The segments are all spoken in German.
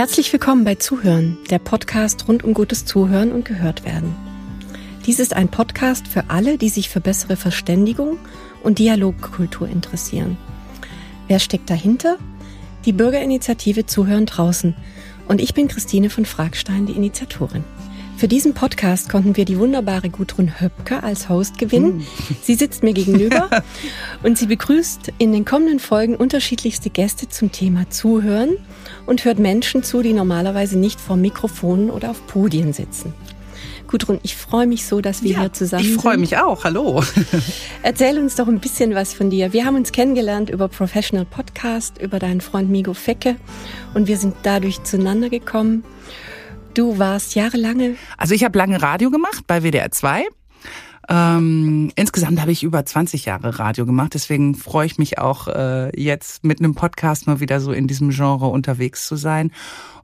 Herzlich willkommen bei Zuhören, der Podcast rund um gutes Zuhören und gehört werden. Dies ist ein Podcast für alle, die sich für bessere Verständigung und Dialogkultur interessieren. Wer steckt dahinter? Die Bürgerinitiative Zuhören draußen. Und ich bin Christine von Fragstein, die Initiatorin. Für diesen Podcast konnten wir die wunderbare Gudrun Höpke als Host gewinnen. Hm. Sie sitzt mir gegenüber und sie begrüßt in den kommenden Folgen unterschiedlichste Gäste zum Thema Zuhören und hört Menschen zu, die normalerweise nicht vor Mikrofonen oder auf Podien sitzen. Gudrun, ich freue mich so, dass wir ja, hier zusammen sind. Ich freue mich auch. Hallo. Erzähl uns doch ein bisschen was von dir. Wir haben uns kennengelernt über Professional Podcast, über deinen Freund Migo Fecke und wir sind dadurch zueinander gekommen. Du warst jahrelange. Also ich habe lange Radio gemacht bei WDR 2. Ähm, insgesamt habe ich über 20 Jahre Radio gemacht, deswegen freue ich mich auch äh, jetzt mit einem Podcast mal wieder so in diesem Genre unterwegs zu sein.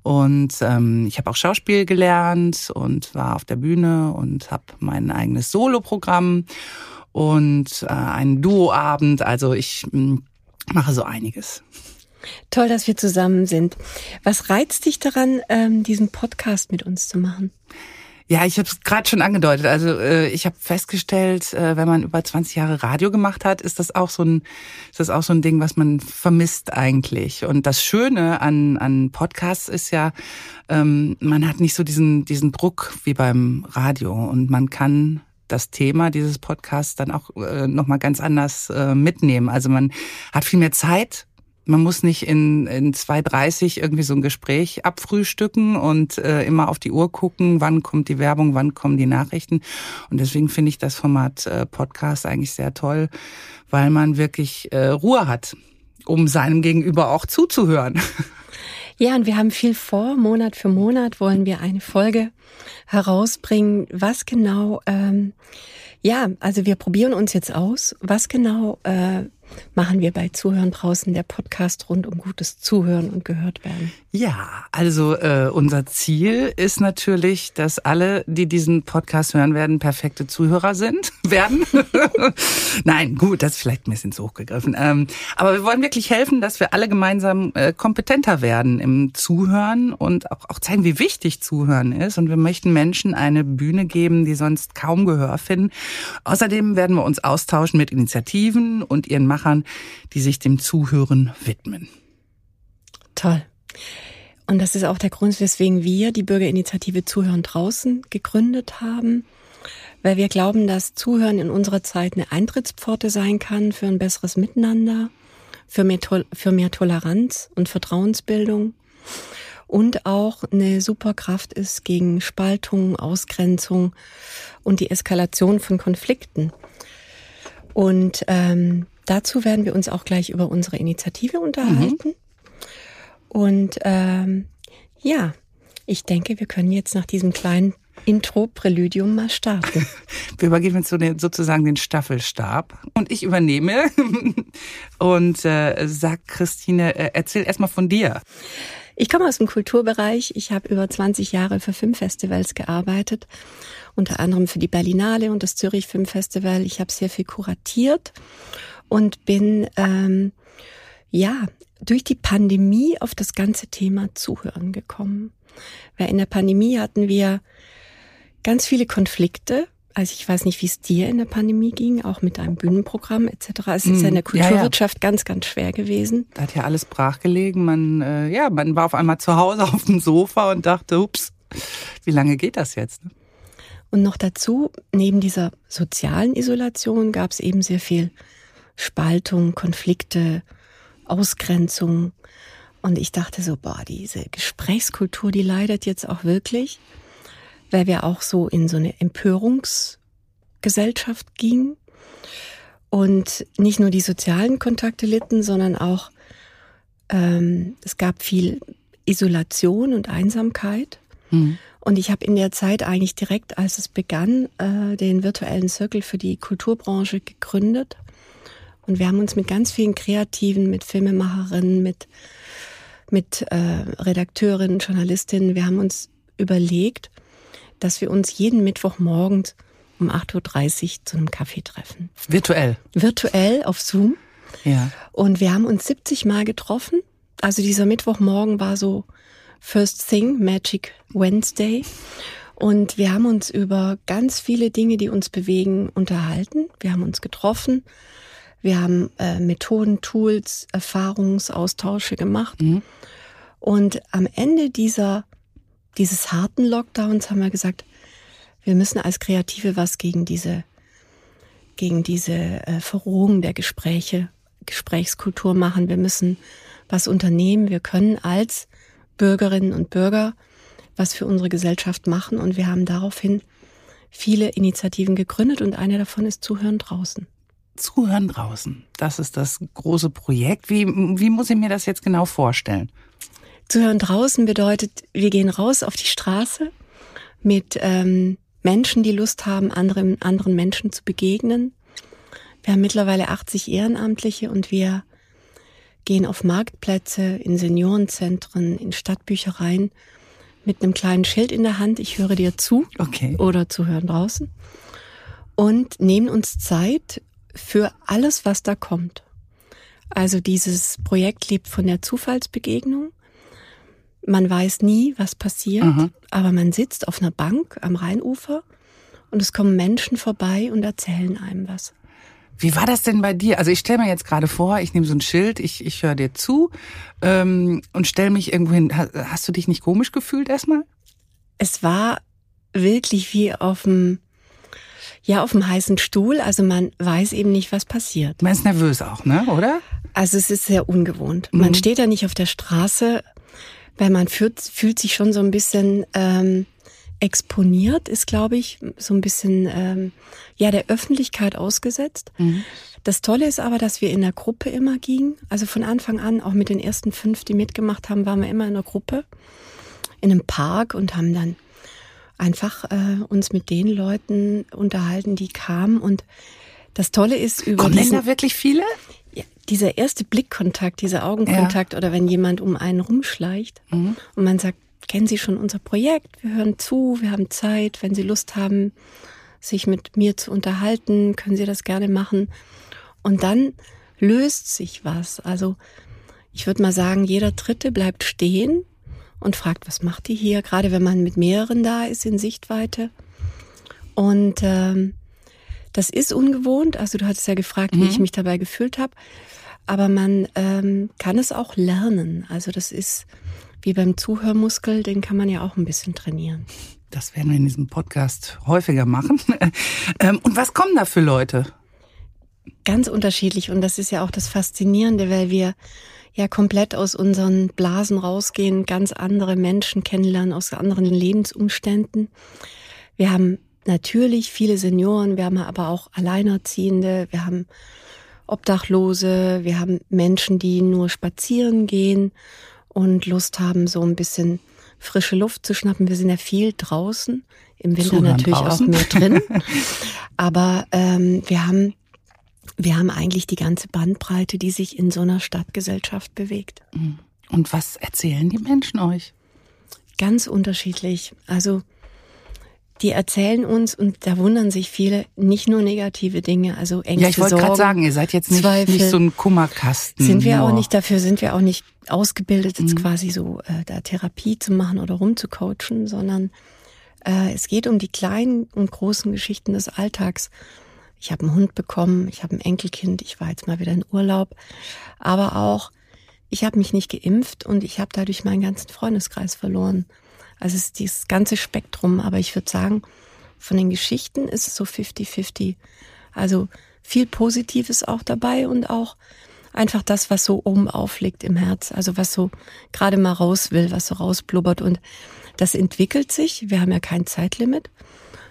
Und ähm, ich habe auch Schauspiel gelernt und war auf der Bühne und habe mein eigenes Soloprogramm und äh, einen Duoabend. Also ich mh, mm, mache so einiges. Toll, dass wir zusammen sind. Was reizt dich daran, ähm, diesen Podcast mit uns zu machen? Ja, ich habe es gerade schon angedeutet. Also äh, ich habe festgestellt, äh, wenn man über 20 Jahre Radio gemacht hat, ist das auch so ein, ist das auch so ein Ding, was man vermisst eigentlich. Und das Schöne an an Podcasts ist ja, ähm, man hat nicht so diesen diesen Druck wie beim Radio und man kann das Thema dieses Podcasts dann auch äh, noch mal ganz anders äh, mitnehmen. Also man hat viel mehr Zeit man muss nicht in, in 2.30 irgendwie so ein Gespräch abfrühstücken und äh, immer auf die Uhr gucken, wann kommt die Werbung, wann kommen die Nachrichten. Und deswegen finde ich das Format äh, Podcast eigentlich sehr toll, weil man wirklich äh, Ruhe hat, um seinem Gegenüber auch zuzuhören. Ja, und wir haben viel vor. Monat für Monat wollen wir eine Folge herausbringen. Was genau, ähm, ja, also wir probieren uns jetzt aus. Was genau äh, machen wir bei Zuhören draußen, der Podcast rund um gutes Zuhören und gehört werden. Ja, also äh, unser Ziel ist natürlich, dass alle, die diesen Podcast hören werden, perfekte Zuhörer sind, werden. Nein, gut, das ist vielleicht ein bisschen zu hoch gegriffen. Ähm, aber wir wollen wirklich helfen, dass wir alle gemeinsam äh, kompetenter werden im Zuhören und auch, auch zeigen, wie wichtig Zuhören ist. Und wir möchten Menschen eine Bühne geben, die sonst kaum Gehör finden. Außerdem werden wir uns austauschen mit Initiativen und ihren Machern, die sich dem Zuhören widmen. Toll. Und das ist auch der Grund, weswegen wir die Bürgerinitiative Zuhören draußen gegründet haben, weil wir glauben, dass Zuhören in unserer Zeit eine Eintrittspforte sein kann für ein besseres Miteinander, für mehr, für mehr Toleranz und Vertrauensbildung und auch eine Superkraft ist gegen Spaltung, Ausgrenzung und die Eskalation von Konflikten. Und ähm, dazu werden wir uns auch gleich über unsere Initiative unterhalten. Mhm. Und ähm, ja, ich denke, wir können jetzt nach diesem kleinen Intro-Präludium mal starten. Wir übergeben jetzt so den, sozusagen den Staffelstab und ich übernehme und äh, sag Christine, äh, erzähl erstmal von dir. Ich komme aus dem Kulturbereich. Ich habe über 20 Jahre für Filmfestivals gearbeitet, unter anderem für die Berlinale und das Zürich Filmfestival. Ich habe sehr viel kuratiert und bin ähm, ja durch die Pandemie auf das ganze Thema Zuhören gekommen. Weil in der Pandemie hatten wir ganz viele Konflikte. Also ich weiß nicht, wie es dir in der Pandemie ging, auch mit deinem Bühnenprogramm etc. Es ist ja in der Kulturwirtschaft ja, ja. ganz, ganz schwer gewesen. Da hat ja alles brachgelegen. Man, äh, ja, man war auf einmal zu Hause auf dem Sofa und dachte, ups, wie lange geht das jetzt? Ne? Und noch dazu, neben dieser sozialen Isolation gab es eben sehr viel Spaltung, Konflikte, Ausgrenzung. Und ich dachte so, boah, diese Gesprächskultur, die leidet jetzt auch wirklich, weil wir auch so in so eine Empörungsgesellschaft gingen. Und nicht nur die sozialen Kontakte litten, sondern auch ähm, es gab viel Isolation und Einsamkeit. Mhm. Und ich habe in der Zeit eigentlich direkt, als es begann, äh, den virtuellen Zirkel für die Kulturbranche gegründet und wir haben uns mit ganz vielen Kreativen, mit Filmemacherinnen, mit, mit äh, Redakteurinnen, Journalistinnen, wir haben uns überlegt, dass wir uns jeden Mittwochmorgen um 8.30 Uhr zu einem Kaffee treffen. Virtuell? Virtuell auf Zoom. Ja. Und wir haben uns 70 Mal getroffen. Also dieser Mittwochmorgen war so First Thing, Magic Wednesday. Und wir haben uns über ganz viele Dinge, die uns bewegen, unterhalten. Wir haben uns getroffen. Wir haben äh, Methoden, Tools, Erfahrungsaustausche gemacht. Mhm. Und am Ende dieser, dieses harten Lockdowns haben wir gesagt, wir müssen als Kreative was gegen diese, gegen diese äh, Verrohung der Gespräche, Gesprächskultur machen. Wir müssen was unternehmen. Wir können als Bürgerinnen und Bürger was für unsere Gesellschaft machen. Und wir haben daraufhin viele Initiativen gegründet und eine davon ist Zuhören draußen. Zuhören draußen, das ist das große Projekt. Wie, wie muss ich mir das jetzt genau vorstellen? Zuhören draußen bedeutet, wir gehen raus auf die Straße mit ähm, Menschen, die Lust haben, anderen, anderen Menschen zu begegnen. Wir haben mittlerweile 80 Ehrenamtliche und wir gehen auf Marktplätze, in Seniorenzentren, in Stadtbüchereien mit einem kleinen Schild in der Hand, ich höre dir zu okay. oder zuhören draußen und nehmen uns Zeit für alles, was da kommt. Also dieses Projekt lebt von der Zufallsbegegnung. Man weiß nie, was passiert, mhm. aber man sitzt auf einer Bank am Rheinufer und es kommen Menschen vorbei und erzählen einem was. Wie war das denn bei dir? Also ich stelle mir jetzt gerade vor, ich nehme so ein Schild, ich, ich höre dir zu ähm, und stelle mich irgendwo hin. Hast du dich nicht komisch gefühlt erstmal? Es war wirklich wie auf dem ja auf dem heißen Stuhl. Also man weiß eben nicht, was passiert. Man ist nervös auch, ne? Oder? Also es ist sehr ungewohnt. Mhm. Man steht da nicht auf der Straße, weil man fühlt, fühlt sich schon so ein bisschen ähm, exponiert, ist, glaube ich, so ein bisschen ähm, ja der Öffentlichkeit ausgesetzt. Mhm. Das Tolle ist aber, dass wir in der Gruppe immer gingen. Also von Anfang an, auch mit den ersten fünf, die mitgemacht haben, waren wir immer in der Gruppe in einem Park und haben dann einfach äh, uns mit den Leuten unterhalten, die kamen. Und das Tolle ist über Kommen diesen, da wirklich viele? Ja, dieser erste Blickkontakt, dieser Augenkontakt ja. oder wenn jemand um einen rumschleicht mhm. und man sagt, kennen Sie schon unser Projekt? Wir hören zu, wir haben Zeit. Wenn Sie Lust haben, sich mit mir zu unterhalten, können Sie das gerne machen. Und dann löst sich was. Also ich würde mal sagen, jeder Dritte bleibt stehen und fragt, was macht die hier? Gerade wenn man mit mehreren da ist in Sichtweite. Und ähm, das ist ungewohnt. Also du hattest ja gefragt, mhm. wie ich mich dabei gefühlt habe. Aber man ähm, kann es auch lernen. Also das ist wie beim Zuhörmuskel, den kann man ja auch ein bisschen trainieren. Das werden wir in diesem Podcast häufiger machen. Ähm, und was kommen da für Leute? Ganz unterschiedlich. Und das ist ja auch das Faszinierende, weil wir ja komplett aus unseren Blasen rausgehen, ganz andere Menschen kennenlernen aus anderen Lebensumständen. Wir haben natürlich viele Senioren, wir haben aber auch Alleinerziehende, wir haben Obdachlose, wir haben Menschen, die nur spazieren gehen und Lust haben, so ein bisschen frische Luft zu schnappen. Wir sind ja viel draußen, im Winter Zuhören natürlich draußen. auch mehr drin. Aber ähm, wir haben wir haben eigentlich die ganze Bandbreite, die sich in so einer Stadtgesellschaft bewegt. Mhm. Und was erzählen die Menschen euch? Ganz unterschiedlich. Also die erzählen uns und da wundern sich viele nicht nur negative Dinge, also Ängste, Ja, ich wollte gerade sagen, ihr seid jetzt nicht, nicht so ein Kummerkasten. Sind wir auch nicht dafür, sind wir auch nicht ausgebildet, jetzt mhm. quasi so äh, da Therapie zu machen oder rumzucoachen, sondern äh, es geht um die kleinen und großen Geschichten des Alltags. Ich habe einen Hund bekommen, ich habe ein Enkelkind, ich war jetzt mal wieder in Urlaub, aber auch ich habe mich nicht geimpft und ich habe dadurch meinen ganzen Freundeskreis verloren. Also es ist dieses ganze Spektrum, aber ich würde sagen, von den Geschichten ist es so 50-50. Also viel Positives auch dabei und auch einfach das, was so oben aufliegt im Herz, also was so gerade mal raus will, was so rausblubbert und das entwickelt sich. Wir haben ja kein Zeitlimit.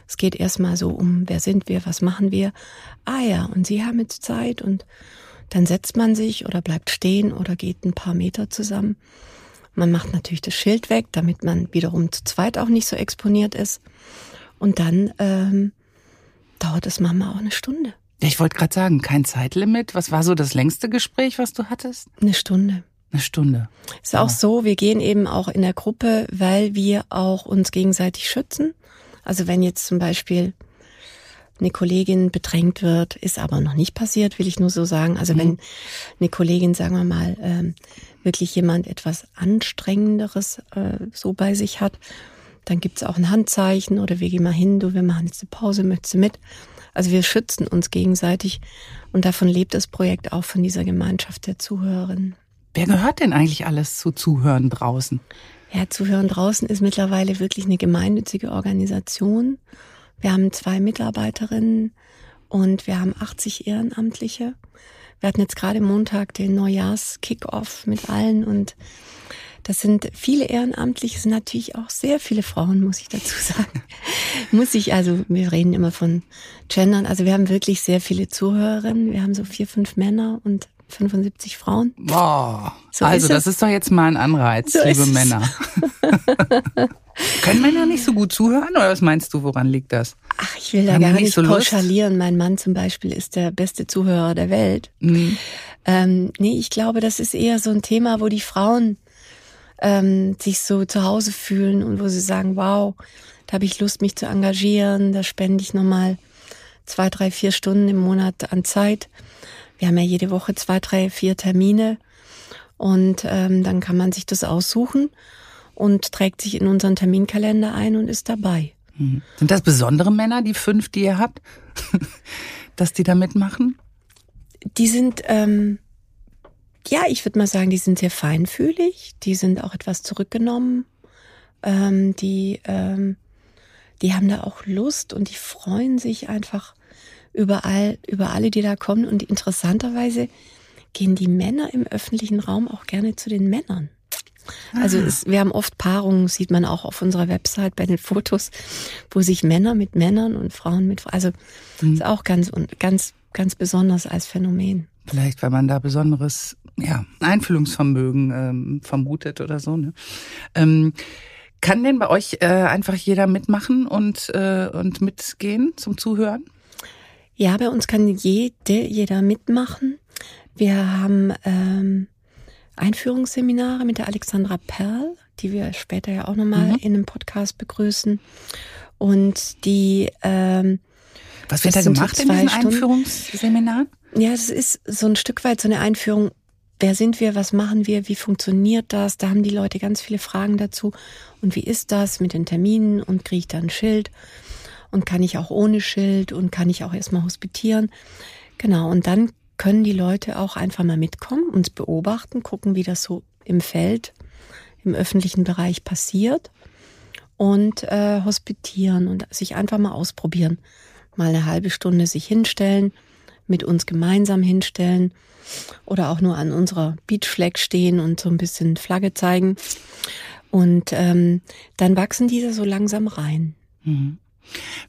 Es geht erstmal so um, wer sind wir, was machen wir. Ah ja, und Sie haben jetzt Zeit und dann setzt man sich oder bleibt stehen oder geht ein paar Meter zusammen man macht natürlich das Schild weg, damit man wiederum zu zweit auch nicht so exponiert ist. Und dann ähm, dauert es manchmal auch eine Stunde. Ich wollte gerade sagen, kein Zeitlimit. Was war so das längste Gespräch, was du hattest? Eine Stunde. Eine Stunde. Ist auch so, wir gehen eben auch in der Gruppe, weil wir auch uns gegenseitig schützen. Also wenn jetzt zum Beispiel eine Kollegin bedrängt wird, ist aber noch nicht passiert, will ich nur so sagen. Also mhm. wenn eine Kollegin, sagen wir mal, ähm, wirklich jemand etwas Anstrengenderes äh, so bei sich hat, dann gibt's auch ein Handzeichen oder wir gehen mal hin, du, wir machen jetzt eine Pause, möchtest du mit? Also wir schützen uns gegenseitig und davon lebt das Projekt auch von dieser Gemeinschaft der Zuhörerinnen. Wer gehört denn eigentlich alles zu Zuhören draußen? Ja, Zuhören draußen ist mittlerweile wirklich eine gemeinnützige Organisation. Wir haben zwei Mitarbeiterinnen und wir haben 80 Ehrenamtliche. Wir hatten jetzt gerade Montag den Neujahrs-Kick-Off mit allen und das sind viele Ehrenamtliche, sind natürlich auch sehr viele Frauen, muss ich dazu sagen. muss ich, also wir reden immer von Gendern. Also wir haben wirklich sehr viele Zuhörerinnen. Wir haben so vier, fünf Männer und 75 Frauen. Boah. So also, ist das ist doch jetzt mal ein Anreiz, so liebe Männer. Können Männer nicht so gut zuhören oder was meinst du, woran liegt das? Ach, ich will da Haben gar nicht, nicht so pauschalieren. Lust? Mein Mann zum Beispiel ist der beste Zuhörer der Welt. Mhm. Ähm, nee, ich glaube, das ist eher so ein Thema, wo die Frauen ähm, sich so zu Hause fühlen und wo sie sagen, wow, da habe ich Lust, mich zu engagieren, da spende ich nochmal zwei, drei, vier Stunden im Monat an Zeit. Wir haben ja jede Woche zwei, drei, vier Termine und ähm, dann kann man sich das aussuchen und trägt sich in unseren Terminkalender ein und ist dabei. Mhm. Sind das besondere Männer, die fünf, die ihr habt, dass die da mitmachen? Die sind, ähm, ja, ich würde mal sagen, die sind sehr feinfühlig, die sind auch etwas zurückgenommen, ähm, die, ähm, die haben da auch Lust und die freuen sich einfach überall, über alle, die da kommen. Und interessanterweise gehen die Männer im öffentlichen Raum auch gerne zu den Männern. Also ah. es, wir haben oft Paarungen, sieht man auch auf unserer Website bei den Fotos, wo sich Männer mit Männern und Frauen mit, also mhm. ist auch ganz, ganz, ganz besonders als Phänomen. Vielleicht, weil man da besonderes ja, Einfühlungsvermögen ähm, vermutet oder so. Ne? Ähm, kann denn bei euch äh, einfach jeder mitmachen und, äh, und mitgehen zum Zuhören? Ja, bei uns kann jede, jeder mitmachen. Wir haben ähm, Einführungsseminare mit der Alexandra Perl, die wir später ja auch nochmal mhm. in einem Podcast begrüßen. Und die ähm, Was wird da gemacht in diesen Einführungsseminaren? Ja, es ist so ein Stück weit so eine Einführung. Wer sind wir? Was machen wir? Wie funktioniert das? Da haben die Leute ganz viele Fragen dazu. Und wie ist das mit den Terminen? Und kriege ich da ein Schild? Und kann ich auch ohne Schild und kann ich auch erstmal hospitieren. Genau, und dann können die Leute auch einfach mal mitkommen, uns beobachten, gucken, wie das so im Feld, im öffentlichen Bereich passiert und äh, hospitieren und sich einfach mal ausprobieren. Mal eine halbe Stunde sich hinstellen, mit uns gemeinsam hinstellen oder auch nur an unserer Beachflag stehen und so ein bisschen Flagge zeigen. Und ähm, dann wachsen diese so langsam rein. Mhm.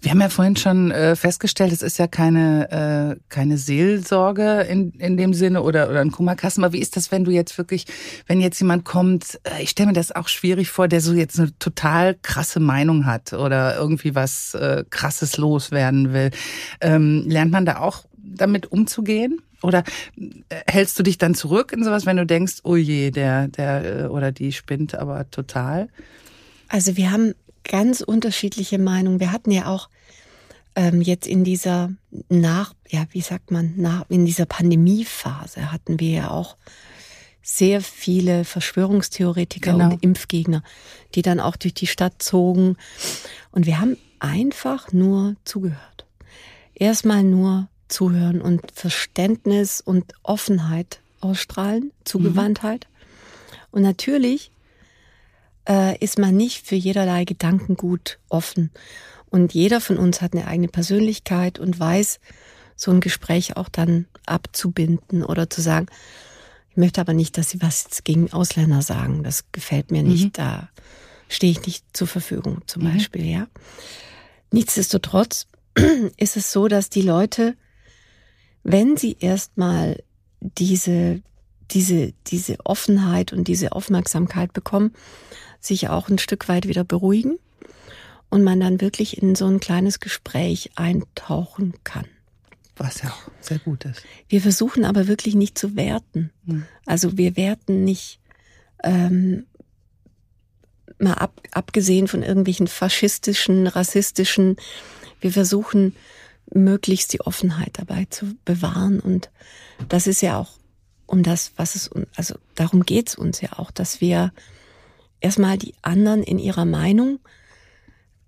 Wir haben ja vorhin schon äh, festgestellt, es ist ja keine, äh, keine Seelsorge in, in dem Sinne oder, oder ein Kummerkasten. Aber wie ist das, wenn du jetzt wirklich, wenn jetzt jemand kommt, äh, ich stelle mir das auch schwierig vor, der so jetzt eine total krasse Meinung hat oder irgendwie was äh, Krasses loswerden will. Ähm, lernt man da auch damit umzugehen? Oder äh, hältst du dich dann zurück in sowas, wenn du denkst, oh je, der, der äh, oder die spinnt aber total? Also wir haben ganz unterschiedliche Meinungen. Wir hatten ja auch ähm, jetzt in dieser nach, ja, wie sagt man, nach, in dieser Pandemiephase hatten wir ja auch sehr viele Verschwörungstheoretiker genau. und Impfgegner, die dann auch durch die Stadt zogen. Und wir haben einfach nur zugehört. Erstmal nur zuhören und Verständnis und Offenheit ausstrahlen, Zugewandtheit. Mhm. Und natürlich äh, ist man nicht für jederlei Gedankengut offen. Und jeder von uns hat eine eigene Persönlichkeit und weiß, so ein Gespräch auch dann abzubinden oder zu sagen, ich möchte aber nicht, dass Sie was gegen Ausländer sagen. Das gefällt mir nicht. Mhm. Da stehe ich nicht zur Verfügung, zum mhm. Beispiel, ja. Nichtsdestotrotz ist es so, dass die Leute, wenn sie erstmal diese, diese, diese Offenheit und diese Aufmerksamkeit bekommen, sich auch ein Stück weit wieder beruhigen und man dann wirklich in so ein kleines Gespräch eintauchen kann. Was ja auch sehr gut ist. Wir versuchen aber wirklich nicht zu werten. Hm. Also wir werten nicht, ähm, mal ab, abgesehen von irgendwelchen faschistischen, rassistischen, wir versuchen möglichst die Offenheit dabei zu bewahren. Und das ist ja auch um das, was es, also darum geht's uns ja auch, dass wir erstmal die anderen in ihrer Meinung,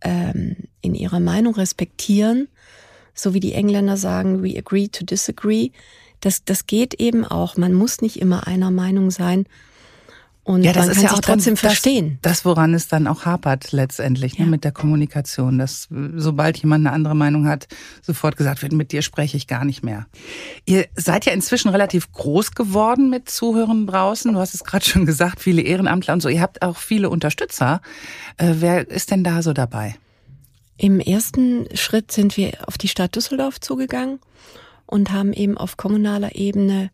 ähm, in ihrer Meinung respektieren, so wie die Engländer sagen, we agree to disagree. Das, das geht eben auch. Man muss nicht immer einer Meinung sein. Und ja, das man ist kann ja auch trotzdem das, verstehen. Das, woran es dann auch hapert letztendlich, ne, ja. ne, mit der Kommunikation. Dass sobald jemand eine andere Meinung hat, sofort gesagt wird, mit dir spreche ich gar nicht mehr. Ihr seid ja inzwischen relativ groß geworden mit Zuhörern draußen. Du hast es gerade schon gesagt, viele Ehrenamtler und so. Ihr habt auch viele Unterstützer. Äh, wer ist denn da so dabei? Im ersten Schritt sind wir auf die Stadt Düsseldorf zugegangen und haben eben auf kommunaler Ebene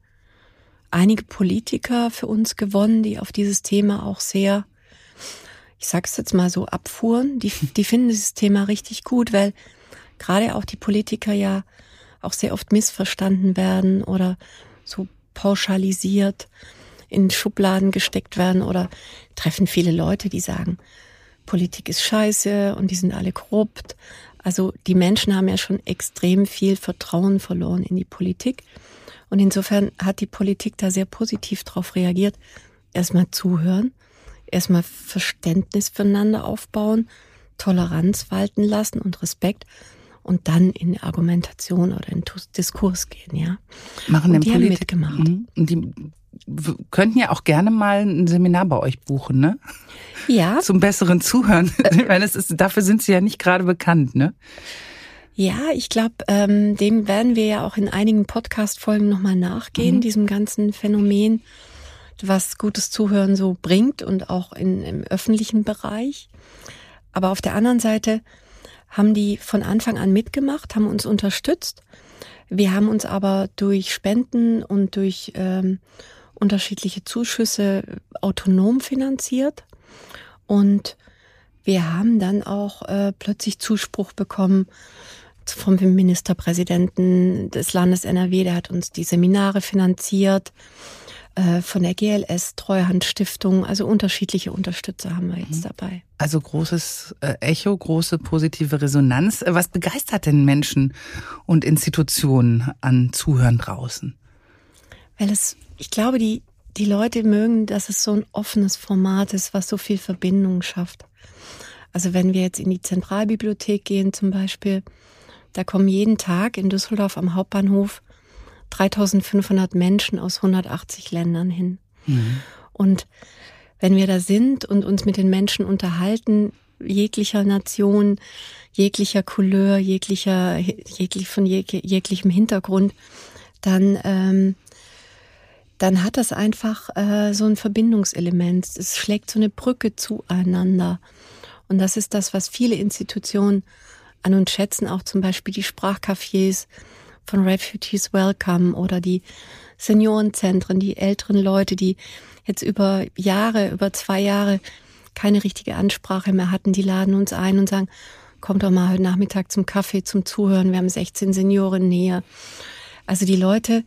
einige Politiker für uns gewonnen, die auf dieses Thema auch sehr, ich sag's jetzt mal so, abfuhren. Die, die finden dieses Thema richtig gut, weil gerade auch die Politiker ja auch sehr oft missverstanden werden oder so pauschalisiert in Schubladen gesteckt werden oder treffen viele Leute, die sagen, Politik ist scheiße und die sind alle korrupt. Also die Menschen haben ja schon extrem viel Vertrauen verloren in die Politik. Und insofern hat die Politik da sehr positiv darauf reagiert. Erstmal zuhören, erstmal Verständnis füreinander aufbauen, Toleranz walten lassen und Respekt und dann in Argumentation oder in Diskurs gehen, ja. Machen und die Polit haben mitgemacht. Mhm. Und die könnten ja auch gerne mal ein Seminar bei euch buchen, ne? Ja. Zum besseren Zuhören. Ich meine, es ist, dafür sind sie ja nicht gerade bekannt, ne? Ja, ich glaube, ähm, dem werden wir ja auch in einigen Podcast-Folgen nochmal nachgehen, mhm. diesem ganzen Phänomen, was gutes Zuhören so bringt und auch in, im öffentlichen Bereich. Aber auf der anderen Seite haben die von Anfang an mitgemacht, haben uns unterstützt. Wir haben uns aber durch Spenden und durch ähm, unterschiedliche Zuschüsse autonom finanziert. Und wir haben dann auch äh, plötzlich Zuspruch bekommen vom Ministerpräsidenten des Landes NRW, der hat uns die Seminare finanziert, äh, von der GLS, Treuhandstiftung, also unterschiedliche Unterstützer haben wir jetzt mhm. dabei. Also großes äh, Echo, große positive Resonanz. Was begeistert denn Menschen und Institutionen an Zuhören draußen? Weil es, ich glaube, die, die Leute mögen, dass es so ein offenes Format ist, was so viel Verbindung schafft. Also wenn wir jetzt in die Zentralbibliothek gehen zum Beispiel, da kommen jeden Tag in Düsseldorf am Hauptbahnhof 3500 Menschen aus 180 Ländern hin. Mhm. Und wenn wir da sind und uns mit den Menschen unterhalten, jeglicher Nation, jeglicher Couleur, jeglicher, jeglich, von jeg, jeglichem Hintergrund, dann, ähm, dann hat das einfach äh, so ein Verbindungselement. Es schlägt so eine Brücke zueinander. Und das ist das, was viele Institutionen an uns schätzen, auch zum Beispiel die Sprachcafés von Refugees Welcome oder die Seniorenzentren, die älteren Leute, die jetzt über Jahre, über zwei Jahre keine richtige Ansprache mehr hatten, die laden uns ein und sagen, kommt doch mal heute Nachmittag zum Kaffee, zum Zuhören. Wir haben 16 Senioren näher. Also die Leute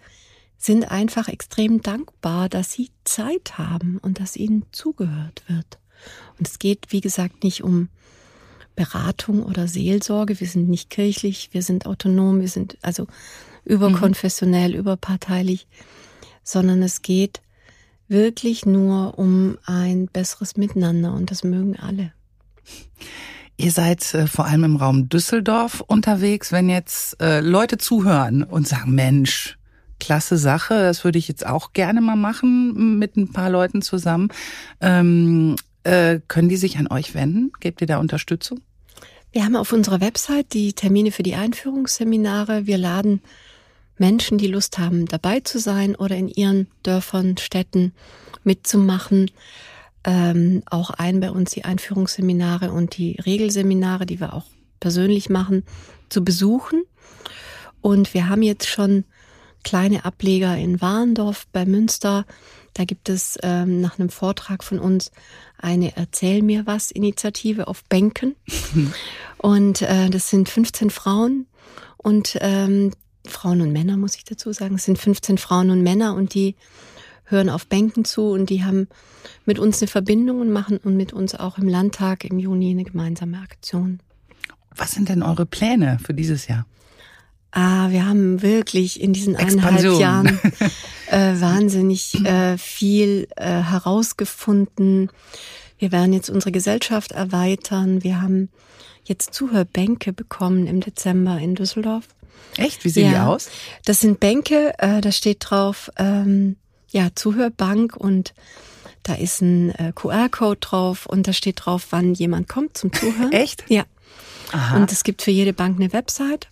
sind einfach extrem dankbar, dass sie Zeit haben und dass ihnen zugehört wird. Und es geht, wie gesagt, nicht um Beratung oder Seelsorge. Wir sind nicht kirchlich, wir sind autonom, wir sind also überkonfessionell, mhm. überparteilich, sondern es geht wirklich nur um ein besseres Miteinander und das mögen alle. Ihr seid äh, vor allem im Raum Düsseldorf unterwegs, wenn jetzt äh, Leute zuhören und sagen, Mensch, klasse Sache, das würde ich jetzt auch gerne mal machen mit ein paar Leuten zusammen. Ähm, äh, können die sich an euch wenden? Gebt ihr da Unterstützung? Wir haben auf unserer Website die Termine für die Einführungsseminare. Wir laden Menschen, die Lust haben, dabei zu sein oder in ihren Dörfern, Städten mitzumachen, ähm, auch ein bei uns die Einführungsseminare und die Regelseminare, die wir auch persönlich machen, zu besuchen. Und wir haben jetzt schon kleine Ableger in Warendorf bei Münster. Da gibt es ähm, nach einem Vortrag von uns eine Erzähl mir was Initiative auf Bänken. und äh, das sind 15 Frauen und ähm, Frauen und Männer, muss ich dazu sagen. Es sind 15 Frauen und Männer und die hören auf Bänken zu und die haben mit uns eine Verbindung und machen und mit uns auch im Landtag im Juni eine gemeinsame Aktion. Was sind denn eure Pläne für dieses Jahr? Ah, wir haben wirklich in diesen eineinhalb Jahren äh, wahnsinnig äh, viel äh, herausgefunden. Wir werden jetzt unsere Gesellschaft erweitern. Wir haben jetzt Zuhörbänke bekommen im Dezember in Düsseldorf. Echt? Wie sehen ja, die aus? Das sind Bänke, äh, da steht drauf, ähm, ja, Zuhörbank und da ist ein äh, QR-Code drauf und da steht drauf, wann jemand kommt zum Zuhören. Echt? Ja. Aha. Und es gibt für jede Bank eine Website.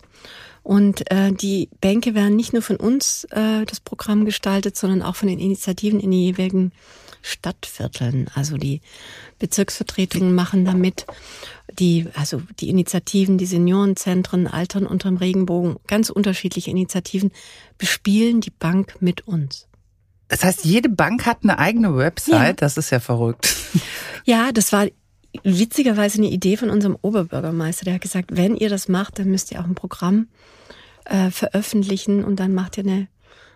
Und äh, die Bänke werden nicht nur von uns äh, das Programm gestaltet, sondern auch von den Initiativen in den jeweiligen Stadtvierteln. Also die Bezirksvertretungen machen damit, die, also die Initiativen, die Seniorenzentren, Altern unterm Regenbogen, ganz unterschiedliche Initiativen bespielen die Bank mit uns. Das heißt, jede Bank hat eine eigene Website. Ja. Das ist ja verrückt. Ja, das war witzigerweise eine Idee von unserem Oberbürgermeister. Der hat gesagt, wenn ihr das macht, dann müsst ihr auch ein Programm äh, veröffentlichen und dann macht ihr eine,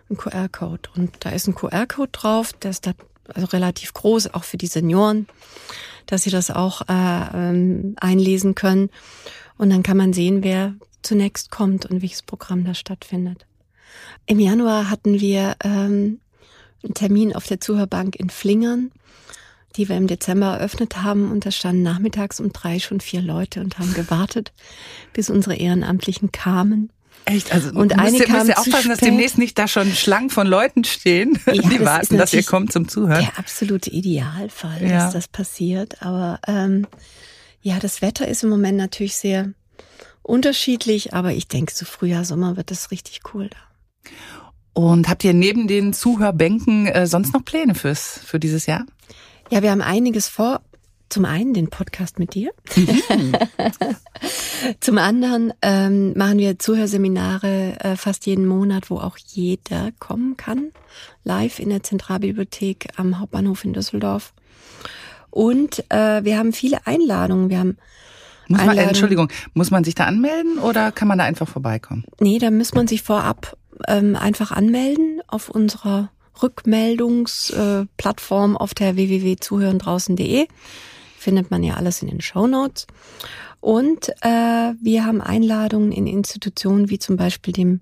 einen QR-Code. Und da ist ein QR-Code drauf, der ist da also relativ groß, auch für die Senioren, dass sie das auch äh, ähm, einlesen können. Und dann kann man sehen, wer zunächst kommt und welches Programm da stattfindet. Im Januar hatten wir ähm, einen Termin auf der Zuhörbank in Flingern, die wir im Dezember eröffnet haben. Und da standen nachmittags um drei schon vier Leute und haben gewartet, bis unsere Ehrenamtlichen kamen. Echt? Also und müsst, müsst ihr aufpassen, dass demnächst nicht da schon Schlangen von Leuten stehen, ja, die das warten, dass ihr kommt zum Zuhören. Der absolute Idealfall, ja. dass das passiert. Aber ähm, ja, das Wetter ist im Moment natürlich sehr unterschiedlich, aber ich denke, so Frühjahr, Sommer wird das richtig cool da. Und habt ihr neben den Zuhörbänken äh, sonst noch Pläne fürs für dieses Jahr? Ja, wir haben einiges vor. Zum einen den Podcast mit dir. Zum anderen ähm, machen wir Zuhörseminare äh, fast jeden Monat, wo auch jeder kommen kann. Live in der Zentralbibliothek am Hauptbahnhof in Düsseldorf. Und äh, wir haben viele Einladungen. Wir haben muss man, Entschuldigung, muss man sich da anmelden oder kann man da einfach vorbeikommen? Nee, da muss man sich vorab ähm, einfach anmelden auf unserer Rückmeldungsplattform auf der www.zuhörendraußen.de findet man ja alles in den Show Notes. Und äh, wir haben Einladungen in Institutionen wie zum Beispiel dem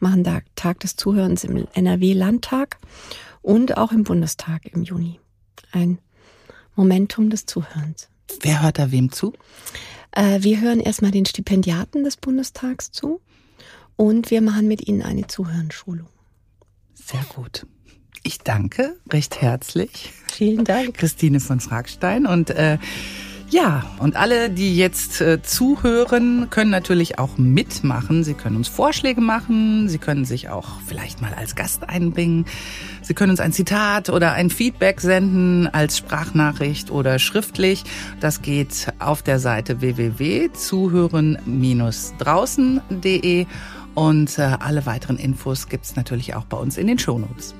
machen da Tag des Zuhörens im NRW-Landtag und auch im Bundestag im Juni. Ein Momentum des Zuhörens. Wer hört da wem zu? Äh, wir hören erstmal den Stipendiaten des Bundestags zu und wir machen mit ihnen eine Zuhörenschulung. Sehr gut. Ich danke recht herzlich. Vielen Dank. Christine von Fragstein. Und äh, ja, und alle, die jetzt äh, zuhören, können natürlich auch mitmachen. Sie können uns Vorschläge machen. Sie können sich auch vielleicht mal als Gast einbringen. Sie können uns ein Zitat oder ein Feedback senden als Sprachnachricht oder schriftlich. Das geht auf der Seite www.zuhören-draußen.de und äh, alle weiteren Infos gibt's natürlich auch bei uns in den Shownotes.